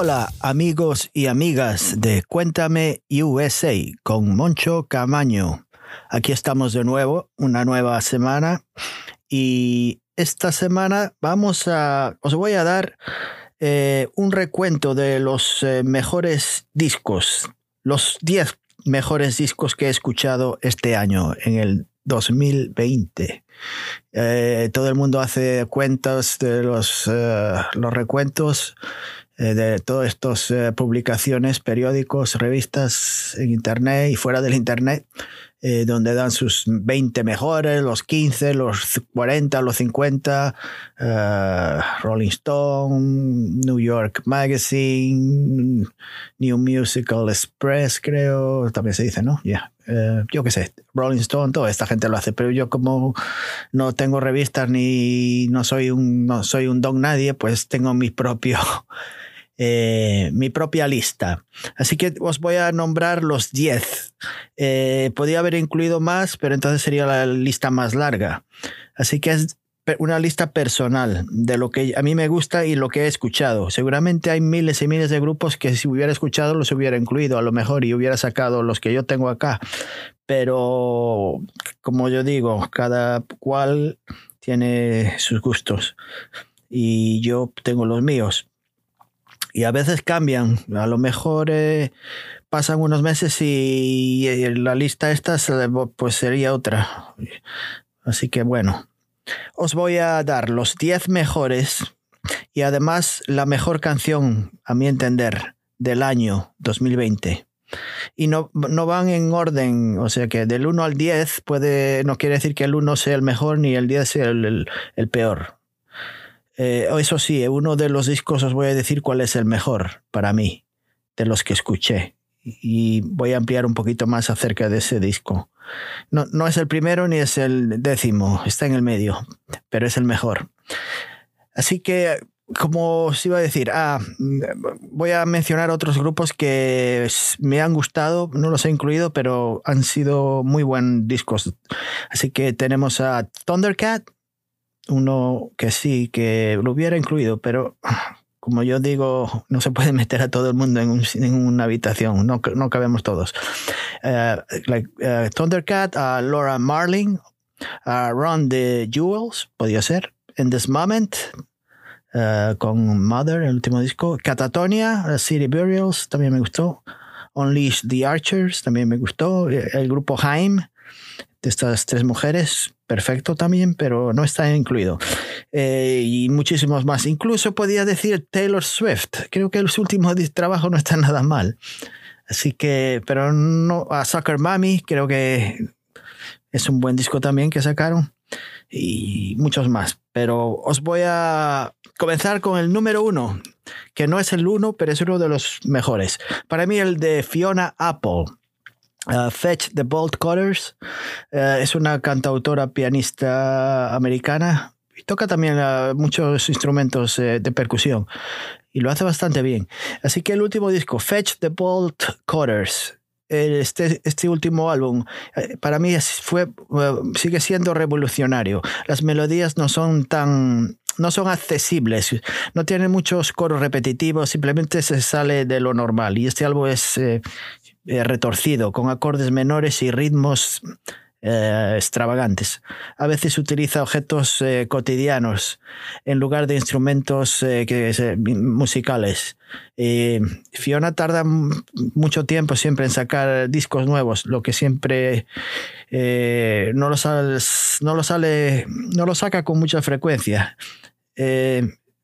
Hola amigos y amigas de Cuéntame USA con Moncho Camaño. Aquí estamos de nuevo, una nueva semana y esta semana vamos a, os voy a dar eh, un recuento de los eh, mejores discos, los 10 mejores discos que he escuchado este año, en el 2020. Eh, todo el mundo hace cuentas de los, los recuentos eh, de todas estas eh, publicaciones, periódicos, revistas en Internet y fuera del Internet, eh, donde dan sus 20 mejores, los 15, los 40, los 50, Rolling Stone, New York Magazine, New Musical Express, creo, también se dice, ¿no? Ya. yo qué sé, Rolling Stone, toda esta gente lo hace, pero yo como no tengo revistas ni no soy un, no soy un don nadie, pues tengo mi propio eh, mi propia lista. Así que os voy a nombrar los 10. Eh, podría haber incluido más, pero entonces sería la lista más larga. Así que es una lista personal de lo que a mí me gusta y lo que he escuchado. Seguramente hay miles y miles de grupos que si hubiera escuchado los hubiera incluido a lo mejor y hubiera sacado los que yo tengo acá. Pero como yo digo, cada cual tiene sus gustos y yo tengo los míos y a veces cambian. A lo mejor eh, pasan unos meses y, la lista esta pues sería otra. Así que bueno, os voy a dar los 10 mejores y además la mejor canción, a mi entender, del año 2020. Y no, no van en orden, o sea que del 1 al 10 puede, no quiere decir que el 1 sea el mejor ni el 10 sea el peor. Eh, eso sí, uno de los discos os voy a decir cuál es el mejor para mí, de los que escuché. Y voy a ampliar un poquito más acerca de ese disco. No, no es el primero ni es el décimo, está en el medio, pero es el mejor. Así que, como os iba a decir, ah, voy a mencionar otros grupos que me han gustado, no los he incluido, pero han sido muy buenos discos. Así que tenemos a Thundercat, uno que sí, que lo hubiera incluido, pero como yo digo, no se puede meter a todo el mundo en, una habitación, no, no cabemos todos. Uh, like, uh, Thundercat, Laura Marling, Ron the Jewels, podía ser, In This Moment, uh, con Mother, el último disco, Catatonia, City Burials, también me gustó, Unleash the Archers, también me gustó, el grupo Haim, de estas tres mujeres, perfecto también, pero no está incluido. Eh, y muchísimos más. Incluso podía decir Taylor Swift. Creo que su último trabajo no está nada mal. Así que, pero no, a Soccer Mami creo que es un buen disco también que sacaron. Y muchos más. Pero os voy a comenzar con el número uno, que no es el uno, pero es uno de los mejores. Para mí el de Fiona Apple. Uh, Fetch the Bolt Cutters uh, es una cantautora pianista americana y toca también uh, muchos instrumentos eh, de percusión y lo hace bastante bien. Así que el último disco, Fetch the Bolt Cutters, este, este último álbum eh, para mí fue, sigue siendo revolucionario. Las melodías no son tan no son accesibles, no tienen muchos coros repetitivos, simplemente se sale de lo normal. Y este álbum es eh, eh, retorcido, con acordes menores y ritmos eh, extravagantes. A veces utiliza objetos eh, cotidianos en lugar de instrumentos musicales. Fiona tarda mucho tiempo siempre en sacar discos nuevos, lo que siempre no, lo sale, no, lo sale, no lo saca con mucha frecuencia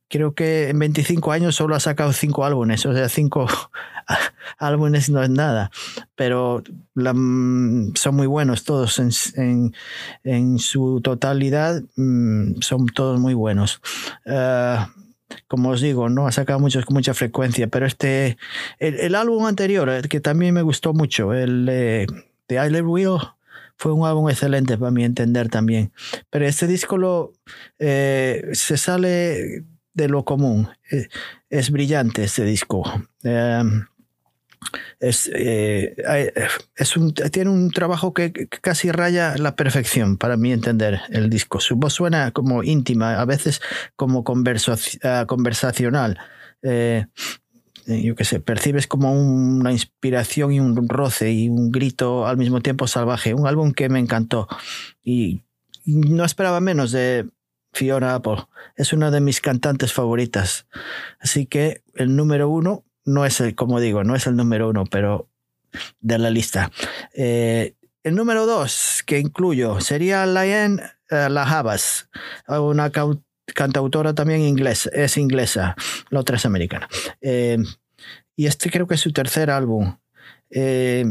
creo que en 25 años solo ha sacado 5 álbumes, o sea, 5 álbumes no es nada, pero mm, son muy buenos todos en, su totalidad, mm, son todos muy buenos. Eh, como os digo, no ha sacado muchos con mucha frecuencia, pero este, el, álbum anterior, que también me gustó mucho, el de I Wheel, fue un álbum excelente para mi entender también. Pero este disco lo, eh, se sale de lo común. Eh, es brillante este disco. Em, es, eh, tiene un trabajo que casi raya la perfección, para mí entender el disco. Su voz suena como íntima, a veces como ah, conversacional. Eh, yo qué sé, percibes como una inspiración y un roce y un grito al mismo tiempo salvaje. Un álbum que me encantó y no esperaba menos de Fiona Apple. Es una de mis cantantes favoritas. Así que el número uno no es el, como digo, no es el número uno, pero de la lista. Eh, el número dos que incluyo sería Liane uh, Lahabas, una cantautora también inglés, es inglesa, la otra es americana. Eh, y este creo que es su tercer álbum. Eh,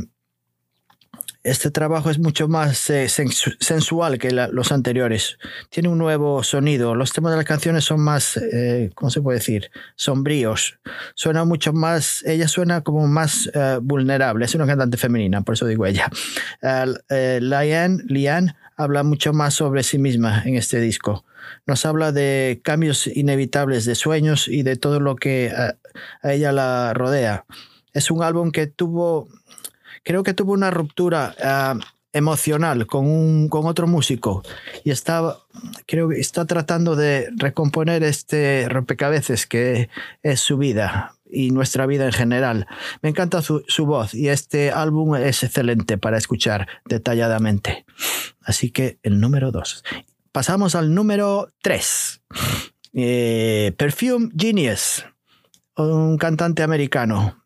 este trabajo es mucho más eh, sensual que los anteriores. Tiene un nuevo sonido. Los temas de las canciones son más, ¿cómo se puede decir? Sombríos. Suena mucho más, ella suena como más vulnerable. Es una cantante femenina, por eso digo ella. Liane, Liane habla mucho más sobre sí misma en este disco nos habla de cambios inevitables de sueños y de todo lo que a, ella la rodea. Es un álbum que tuvo, creo que tuvo una ruptura ah, emocional con, un, con otro músico y está, creo que está tratando de recomponer este rompecabezas que es su vida y nuestra vida en general. Me encanta su, su, voz y este álbum es excelente para escuchar detalladamente. Así que el número dos pasamos al número 3. Eh, Perfume Genius, un cantante americano.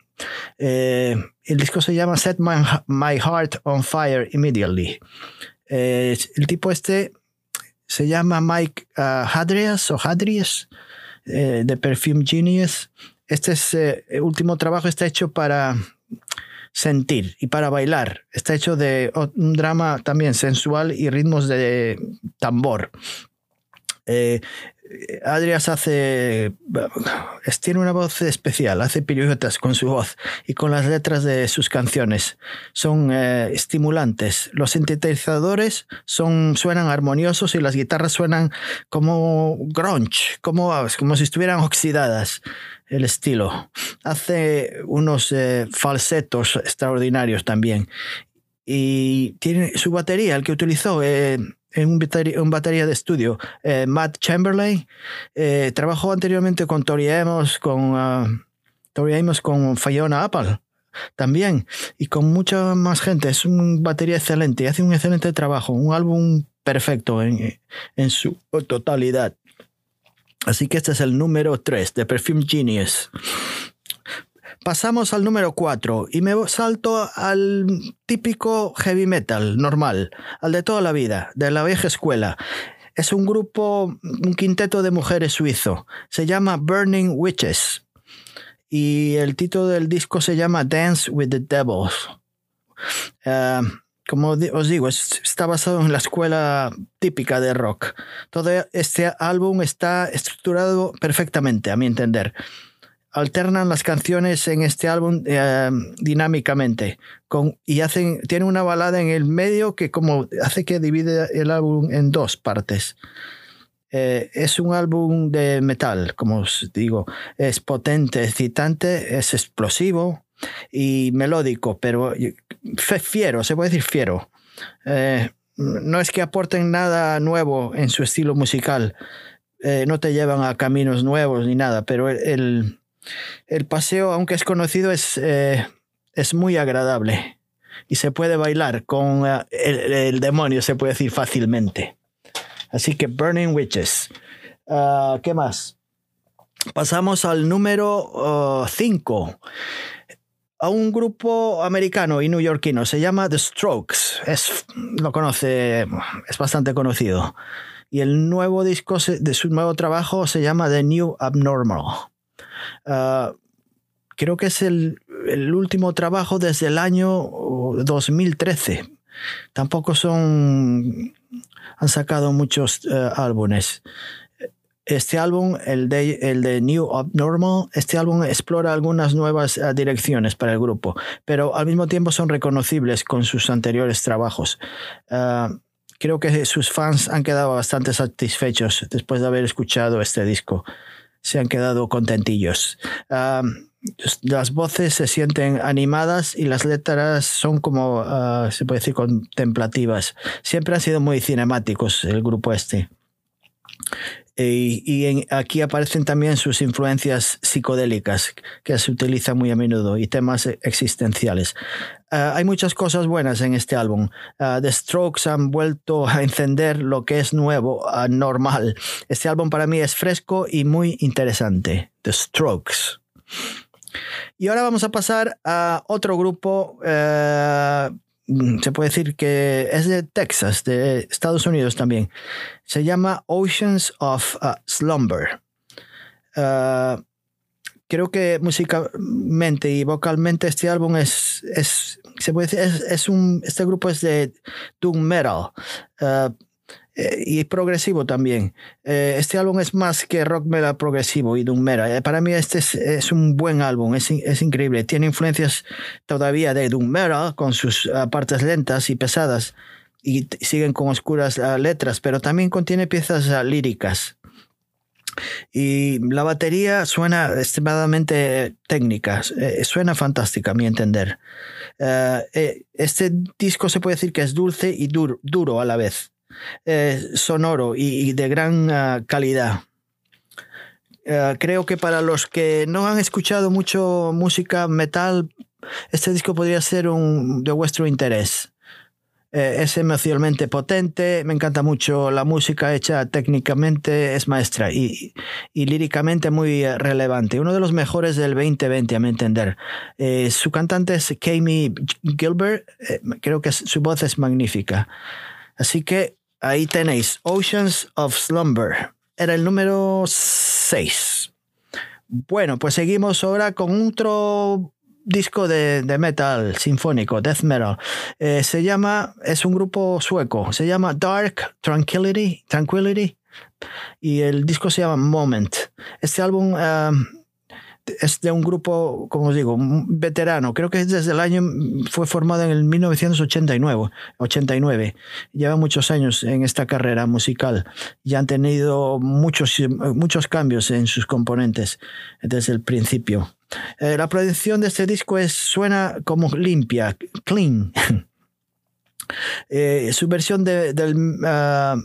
Eh, el disco se llama Set My, Heart on Fire Immediately. Eh, el tipo este se llama Mike uh, Hadrias o Hadrias de Perfume Genius. Este es, el último trabajo está hecho para sentir y para bailar. Está hecho de un drama también sensual y ritmos de tambor. Eh, Adrias hace. tiene una voz especial, hace piruetas con su voz y con las letras de sus canciones. Son eh, estimulantes. Los sintetizadores son, suenan armoniosos y las guitarras suenan como grunge, como, como si estuvieran oxidadas el estilo. Hace unos eh, falsetos extraordinarios también. Y tiene su batería, el que utilizó eh, en un batería, de estudio, eh, Matt Chamberlain, trabajó anteriormente con Tori Amos, con, uh, Tori Amos, con Fiona Apple también, y con mucha más gente. Es un batería excelente hace un excelente trabajo, un álbum perfecto en, en su totalidad. Así que este es el número 3 de Perfume Genius. Pasamos al número 4 y me salto al típico heavy metal normal, al de toda la vida, de la vieja escuela. Es un grupo, un quinteto de mujeres suizo. Se llama Burning Witches. Y el título del disco se llama Dance with the Devils. Eh, como os digo, está basado en la escuela típica de rock. Todo este álbum está estructurado perfectamente, a mi entender. Alternan las canciones en este álbum eh, dinámicamente y hacen, tiene una balada en el medio que como hace que divide el álbum en dos partes. Eh, es un álbum de metal, como os digo. Es potente, excitante, es explosivo, y melódico, pero fiero, se puede decir fiero. Eh, no es que aporten nada nuevo en su estilo musical, no te llevan a caminos nuevos ni nada, pero el paseo, aunque es conocido, es, eh, es muy agradable y se puede bailar con el, demonio, se puede decir fácilmente. Así que Burning Witches. Ah, ¿Qué más? Pasamos al número 5 a un grupo americano y neoyorquino, se llama The Strokes, es, lo conoce, es bastante conocido. Y el nuevo disco de su nuevo trabajo se llama The New Abnormal. Ah, creo que es el, último trabajo desde el año 2013. Tampoco son. han sacado muchos eh, álbumes. Este álbum, el de, el de New Abnormal, este álbum explora algunas nuevas eh, direcciones para el grupo, pero al mismo tiempo son reconocibles con sus anteriores trabajos. Ah, creo que sus fans han quedado bastante satisfechos después de haber escuchado este disco. Se han quedado contentillos. Ah, las voces se sienten animadas y las letras son como, ah, se puede decir, contemplativas. Siempre han sido muy cinemáticos el grupo este. Y, aquí aparecen también sus influencias psicodélicas, que se utilizan muy a menudo, y temas existenciales. Ah, hay muchas cosas buenas en este álbum. Ah, The Strokes han vuelto a encender lo que es nuevo, uh, normal. Este álbum para mí es fresco y muy interesante. The Strokes. Y ahora vamos a pasar a otro grupo eh, se puede decir que es de Texas, de Estados Unidos también. Se llama Oceans of uh, Slumber. Uh, creo que musicalmente y vocalmente este álbum es, es se puede decir, es, un, este grupo es de doom metal. Uh, eh, y progresivo también. Eh, este álbum es más que rock metal progresivo y doom metal. Eh, para mí este es, un buen álbum, es, es, increíble. Tiene influencias todavía de doom metal con sus ah, partes lentas y pesadas y siguen con oscuras ah, letras, pero también contiene piezas ah, líricas. Y la batería suena extremadamente técnica, suena fantástica a mi entender. este disco se puede decir que es dulce y duro a la vez. Eh, sonoro y, de gran ah, calidad. Eh, creo que para los que no han escuchado mucho música metal, este disco podría ser un, de vuestro interés. Eh, es emocionalmente potente, me encanta mucho la música hecha técnicamente, es maestra y, líricamente muy relevante. Uno de los mejores del 2020, a mi entender. su cantante es Kami Gilbert, creo que su voz es magnífica. Así que Ahí tenéis Oceans of Slumber. Era el número 6. Bueno, pues seguimos ahora con otro disco de, metal sinfónico, death metal. Eh, se llama, es un grupo sueco, se llama Dark Tranquility, Tranquility y el disco se llama Moment. Este álbum eh, es de un grupo, como os digo, veterano. Creo que desde el año, fue formado en el 1989. 89. Lleva muchos años en esta carrera musical y han tenido muchos, muchos cambios en sus componentes desde el principio. Eh, la producción de este disco es, suena como limpia, clean. Eh, su versión del, ah,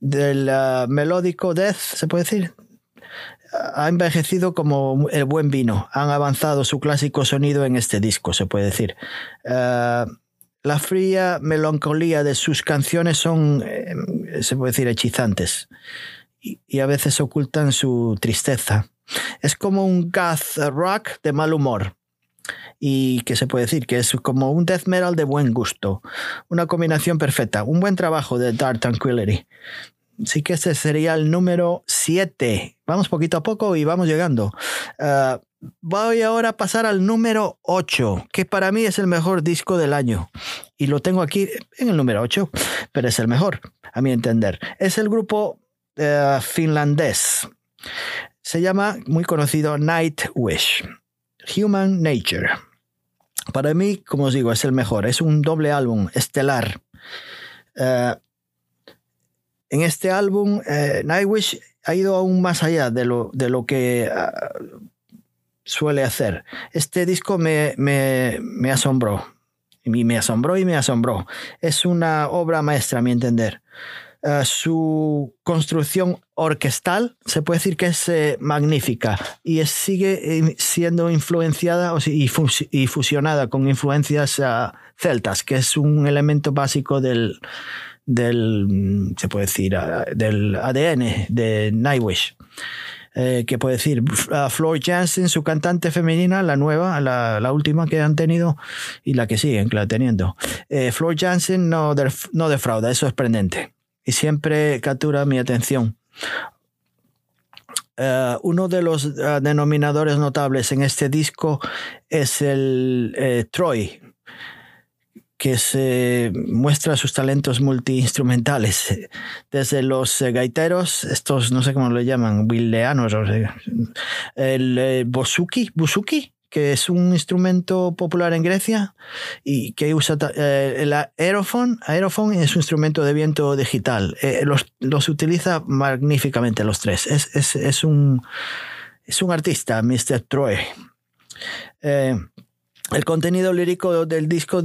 del ah, melódico death, ¿se puede decir? Ha envejecido como el buen vino. Han avanzado su clásico sonido en este disco, se puede decir. Eh, la fría melancolía de sus canciones son, eh, se puede decir, hechizantes y, a veces ocultan su tristeza. Es como un goth rock de mal humor y que se puede decir que es como un death metal de buen gusto. Una combinación perfecta. Un buen trabajo de Dark Tranquility. Así que este sería el número 7. Vamos poquito a poco y vamos llegando. Ah, voy ahora a pasar al número 8, que para mí es el mejor disco del año. Y lo tengo aquí en el número 8, pero es el mejor, a mi entender. Es el grupo eh, finlandés. Se llama, muy conocido, Nightwish. Human Nature. Para mí, como os digo, es el mejor. Es un doble álbum estelar. Uh, en este álbum, eh, Nightwish ha ido aún más allá de lo, de lo que ah, suele hacer. Este disco me, me, asombró. Y me asombró y me asombró. Es una obra maestra, a mi entender. Ah, su construcción orquestal se puede decir que es eh, magnífica y sigue eh, siendo influenciada y, fusionada con influencias ah, celtas, que es un elemento básico del, del, se puede decir, del ADN de Nightwish. Eh, que puede decir Floor Jansen, su cantante femenina, la nueva, la, última que han tenido y la que siguen teniendo. Eh, Floor Jansen no, no defrauda, es sorprendente y siempre captura mi atención. Eh, uno de los denominadores notables en este disco es el Troy, que se muestra sus talentos multiinstrumentales, desde los eh, gaiteros, estos no sé cómo lo llaman, willeanos, el eh, bosuki, busuki, que es un instrumento popular en Grecia y que usa eh, el aerofón. Aerofón es un instrumento de viento digital. los, utiliza magníficamente los tres. Es, un, es un artista, Mr. Troy. El contenido lírico del disco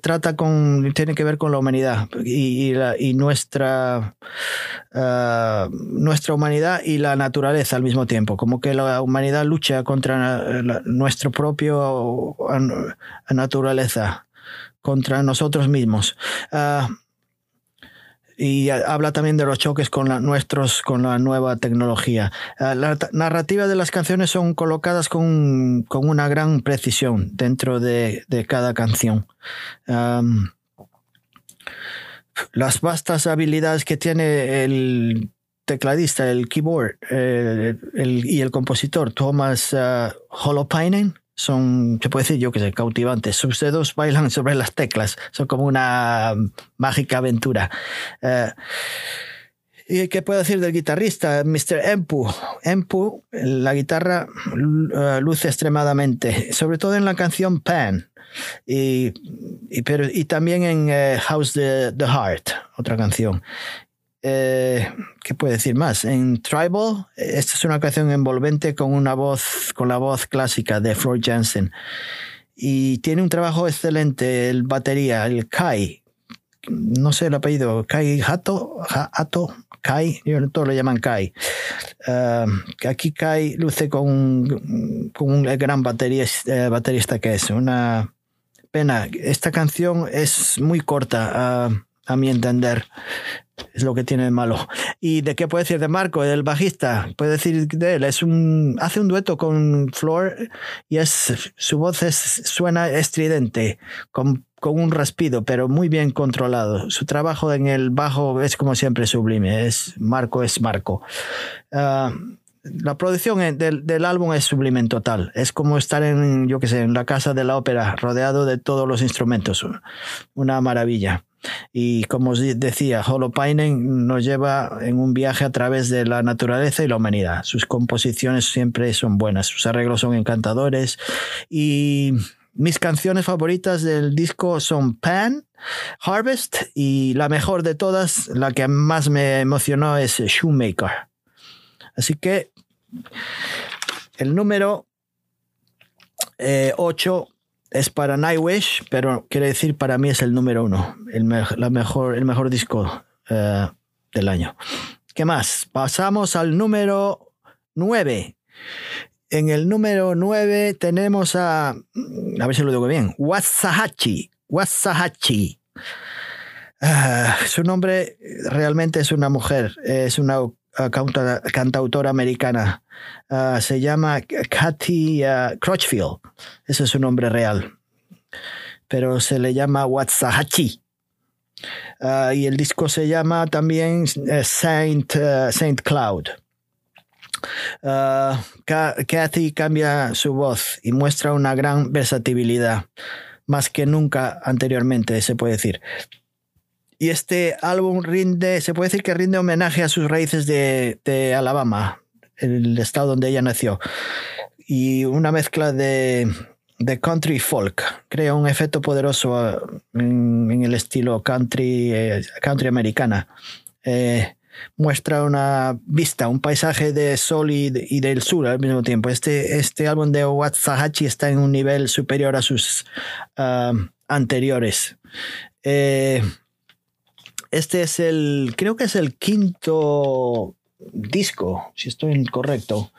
trata con tiene que ver con la humanidad y, nuestra ah, nuestra humanidad y la naturaleza al mismo tiempo. Como que la humanidad lucha contra nuestro propio naturaleza contra nosotros mismos. Uh, y habla también de los choques con la, nuestros con la nueva tecnología. Ah, la narrativa de las canciones son colocadas con, con una gran precisión dentro de, de cada canción. las vastas habilidades que tiene el tecladista, el keyboard el, y el compositor Thomas uh, Holopainen son, se puede decir yo que sé, cautivantes. Sus dedos bailan sobre las teclas, son como una mágica aventura. Eh, ¿Y qué puedo decir del guitarrista? Mr. Empu. Empu, la guitarra eh, luce extremadamente, sobre todo en la canción Pan. Y, pero, y también en eh, House the, the Heart, otra canción. Eh, ¿qué puede decir más? En Tribal, esta es una canción envolvente con una voz, con la voz clásica de Floyd Jansen. Y tiene un trabajo excelente el batería, el Kai. No sé el apellido, Kai Hato, Hato, Kai, todos lo llaman Kai. Uh, aquí Kai luce con, un gran baterista, baterista que es. Una pena. Esta canción es muy corta, a mi entender. Es lo que tiene de malo. ¿Y de qué puede decir de Marco, el bajista? Puede decir de él, es un, hace un dueto con Flor y su voz suena estridente, con, con un raspido, pero muy bien controlado. Su trabajo en el bajo es como siempre sublime, es Marco es Marco. Ah, la producción del, del, álbum es sublime en total. Es como estar en, yo qué sé, en la casa de la ópera, rodeado de todos los instrumentos. Una maravilla. Y como os decía, Holopainen nos lleva en un viaje a través de la naturaleza y la humanidad. Sus composiciones siempre son buenas, sus arreglos son encantadores y mis canciones favoritas del disco son Pan, Harvest y la mejor de todas, la que más me emocionó es Shoemaker. Así que el número 8 eh, es para Nightwish, pero quiere decir para mí es el número uno, el, mejor, el mejor disco uh, del año. ¿Qué más? Pasamos al número 9. En el número 9 tenemos a, a ver si lo digo bien, Wasahachi. Wasahachi. Uh, su nombre realmente es una mujer, es una cantautora americana. Uh, se llama Kathy uh, Crutchfield. Ese es su nombre real. Pero se le llama Watsahachi. Y el disco se llama también eh, Saint, Saint Cloud. Kathy cambia su voz y muestra una gran versatilidad, más que nunca anteriormente, se puede decir. Y este álbum rinde, se puede decir que rinde homenaje a sus raíces de, Alabama, el estado donde ella nació. Y una mezcla de, de country folk crea un efecto poderoso ah, en, el estilo country, eh, country americana. Eh, muestra una vista, un paisaje de sol y, del sur al mismo tiempo. Este, este álbum de Watsahachi está en un nivel superior a sus ah, anteriores. Eh, este es el, creo que es el quinto disco, si estoy incorrecto.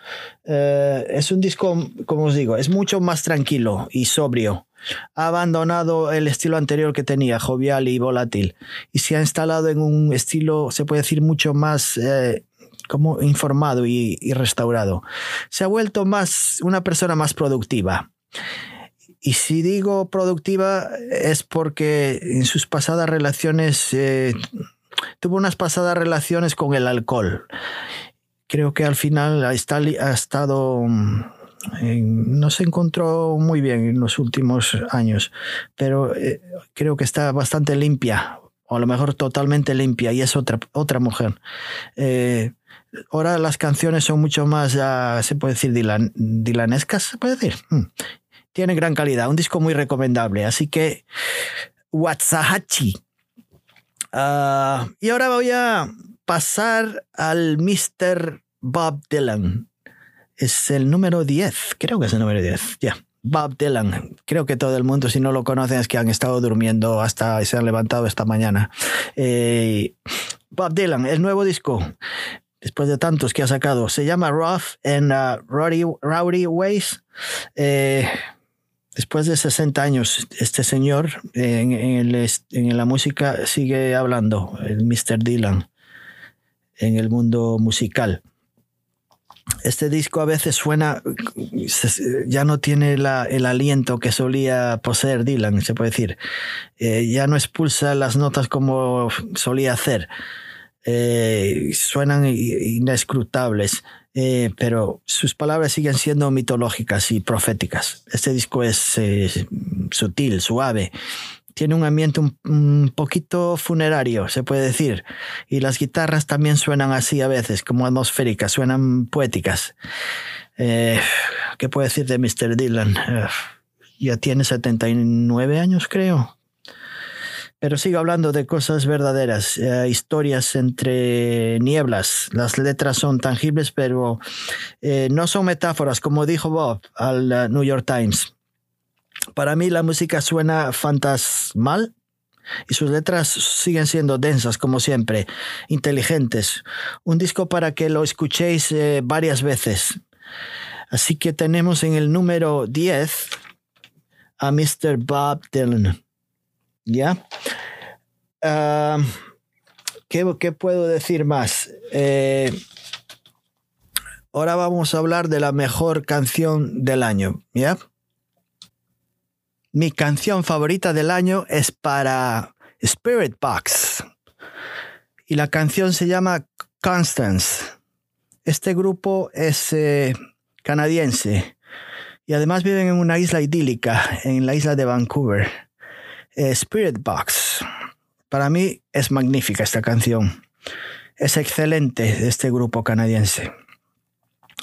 Eh, es un disco, como os digo, es mucho más tranquilo y sobrio. Ha abandonado el estilo anterior que tenía, jovial y volátil, y se ha instalado en un estilo, se puede decir, mucho más eh, como informado y, y, restaurado. Se ha vuelto más una persona más productiva. Y si digo productiva es porque en sus pasadas relaciones eh, tuvo unas pasadas relaciones con el alcohol. Creo que al final ha estado mm, no se encontró muy bien en los últimos años, pero eh, creo que está bastante limpia, o a lo mejor totalmente limpia, y es otra, otra mujer. Eh, ahora las canciones son mucho más, se puede decir, dilanescas, se puede decir. Tiene gran calidad, un disco muy recomendable. Así que, Watsahachi. Ah, y ahora voy a pasar al Mr. Bob Dylan. Es el número 10, creo que es el número 10, ya. Bob Dylan. Creo que todo el mundo, si no lo conocen, es que han estado durmiendo hasta se han levantado esta mañana. Eh, Bob Dylan, el nuevo disco, después de tantos que ha sacado, se llama Rough and uh, Rowdy, Ways. Eh, después de 60 años, este señor en, la música sigue hablando, el Mr. Dylan, en el mundo musical este disco a veces suena, ya no tiene el aliento que solía poseer Dylan, se puede decir. Eh, ya no expulsa las notas como solía hacer. Eh, suenan inescrutables, eh, pero sus palabras siguen siendo mitológicas y proféticas. Este disco es sutil, suave, tiene un ambiente un, poquito funerario, se puede decir. Y las guitarras también suenan así a veces, como atmosféricas, suenan poéticas. Eh, ¿Qué puedo decir de Mr. Dylan? Eh, ya tiene 79 años, creo. Pero sigo hablando de cosas verdaderas, eh, historias entre nieblas. Las letras son tangibles, pero no son metáforas, como dijo Bob al New York Times. Para mí la música suena fantasmal y sus letras siguen siendo densas como siempre, inteligentes. Un disco para que lo escuchéis eh, varias veces. Así que tenemos en el número 10 a Mr. Bob Dylan. ¿Ya? Ah, ¿qué, puedo decir más? Eh, ahora vamos a hablar de la mejor canción del año. ¿Ya? Mi canción favorita del año es para Spirit Box. Y la canción se llama Constance. Este grupo es eh, canadiense y además viven en una isla idílica, en la isla de Vancouver. Eh, Spirit Box. Para mí es magnífica esta canción. Es excelente este grupo canadiense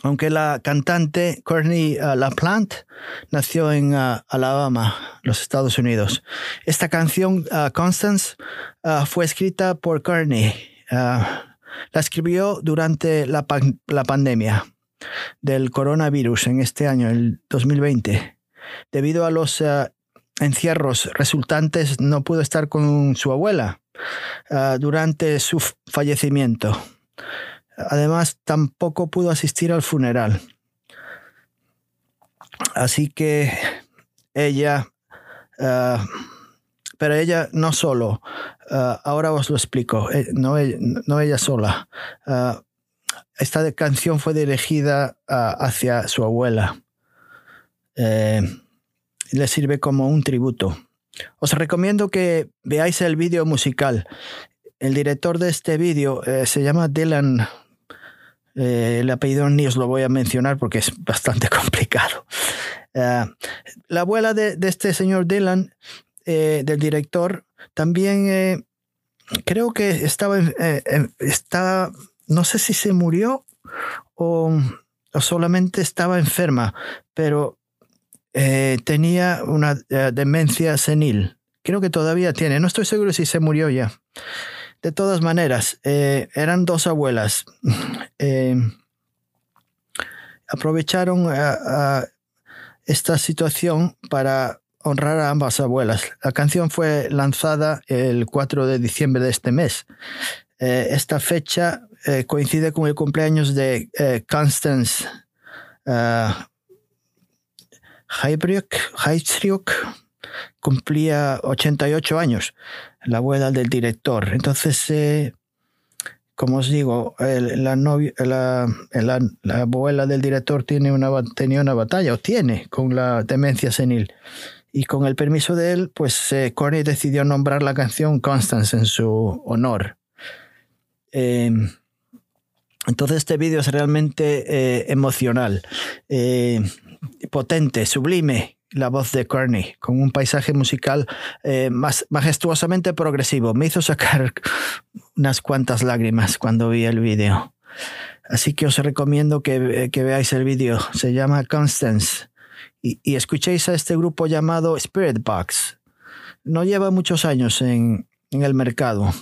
aunque la cantante Courtney uh, LaPlante nació en uh, Alabama, los Estados Unidos. Esta canción, Constance, fue escrita por Courtney. la escribió durante la, la, pandemia del coronavirus en este año, el 2020. Debido a los encierros resultantes, no pudo estar con su abuela durante su fallecimiento. Además, tampoco pudo asistir al funeral. Así que ella, eh, pero ella no solo, eh, ahora os lo explico, eh, no, ella sola. esta canción fue dirigida hacia su abuela. Le sirve como un tributo. Os recomiendo que veáis el vídeo musical. El director de este vídeo se llama Dylan eh, el apellido ni os lo voy a mencionar porque es bastante complicado. Eh, la abuela de, este señor Dylan, eh, del director, también creo que estaba, está, no sé si se murió o, solamente estaba enferma, pero tenía una demencia senil. Creo que todavía tiene, no estoy seguro si se murió ya. De todas maneras, eh, eran dos abuelas. Eh, aprovecharon esta situación para honrar a ambas abuelas. La canción fue lanzada el 4 de diciembre de este mes. Eh, esta fecha coincide con el cumpleaños de Constance Heibryuk. Cumplía 88 años la abuela del director. Entonces, eh, como os digo, la, la, abuela del director tiene una, tenía una batalla, o tiene, con la demencia senil. Y con el permiso de él, pues eh, decidió nombrar la canción Constance en su honor. Em, entonces este vídeo es realmente eh, emocional, potente, sublime, la voz de Kearney, con un paisaje musical eh, más majestuosamente progresivo. Me hizo sacar unas cuantas lágrimas cuando vi el vídeo. Así que os recomiendo que, veáis el vídeo. Se llama Constance. Y, escuchéis a este grupo llamado Spirit Box. No lleva muchos años en, en el mercado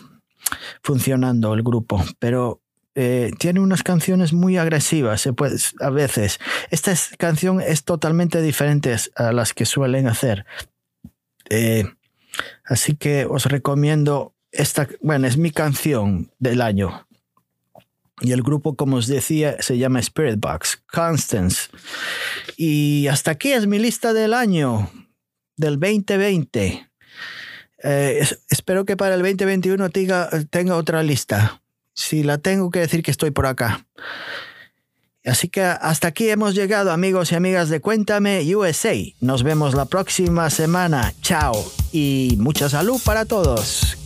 funcionando el grupo, pero eh, tiene unas canciones muy agresivas, puede, a veces. Esta canción es totalmente diferente a las que suelen hacer. Eh, así que os recomiendo esta, bueno, es mi canción del año. Y el grupo, como os decía, se llama Spirit Box, Constance. Y hasta aquí es mi lista del año, del 2020. Eh, espero que para el 2021 tenga, tenga otra lista. Si la tengo que decir que estoy por acá. Así que hasta aquí hemos llegado amigos y amigas de Cuéntame USA. Nos vemos la próxima semana. Chao y mucha salud para todos.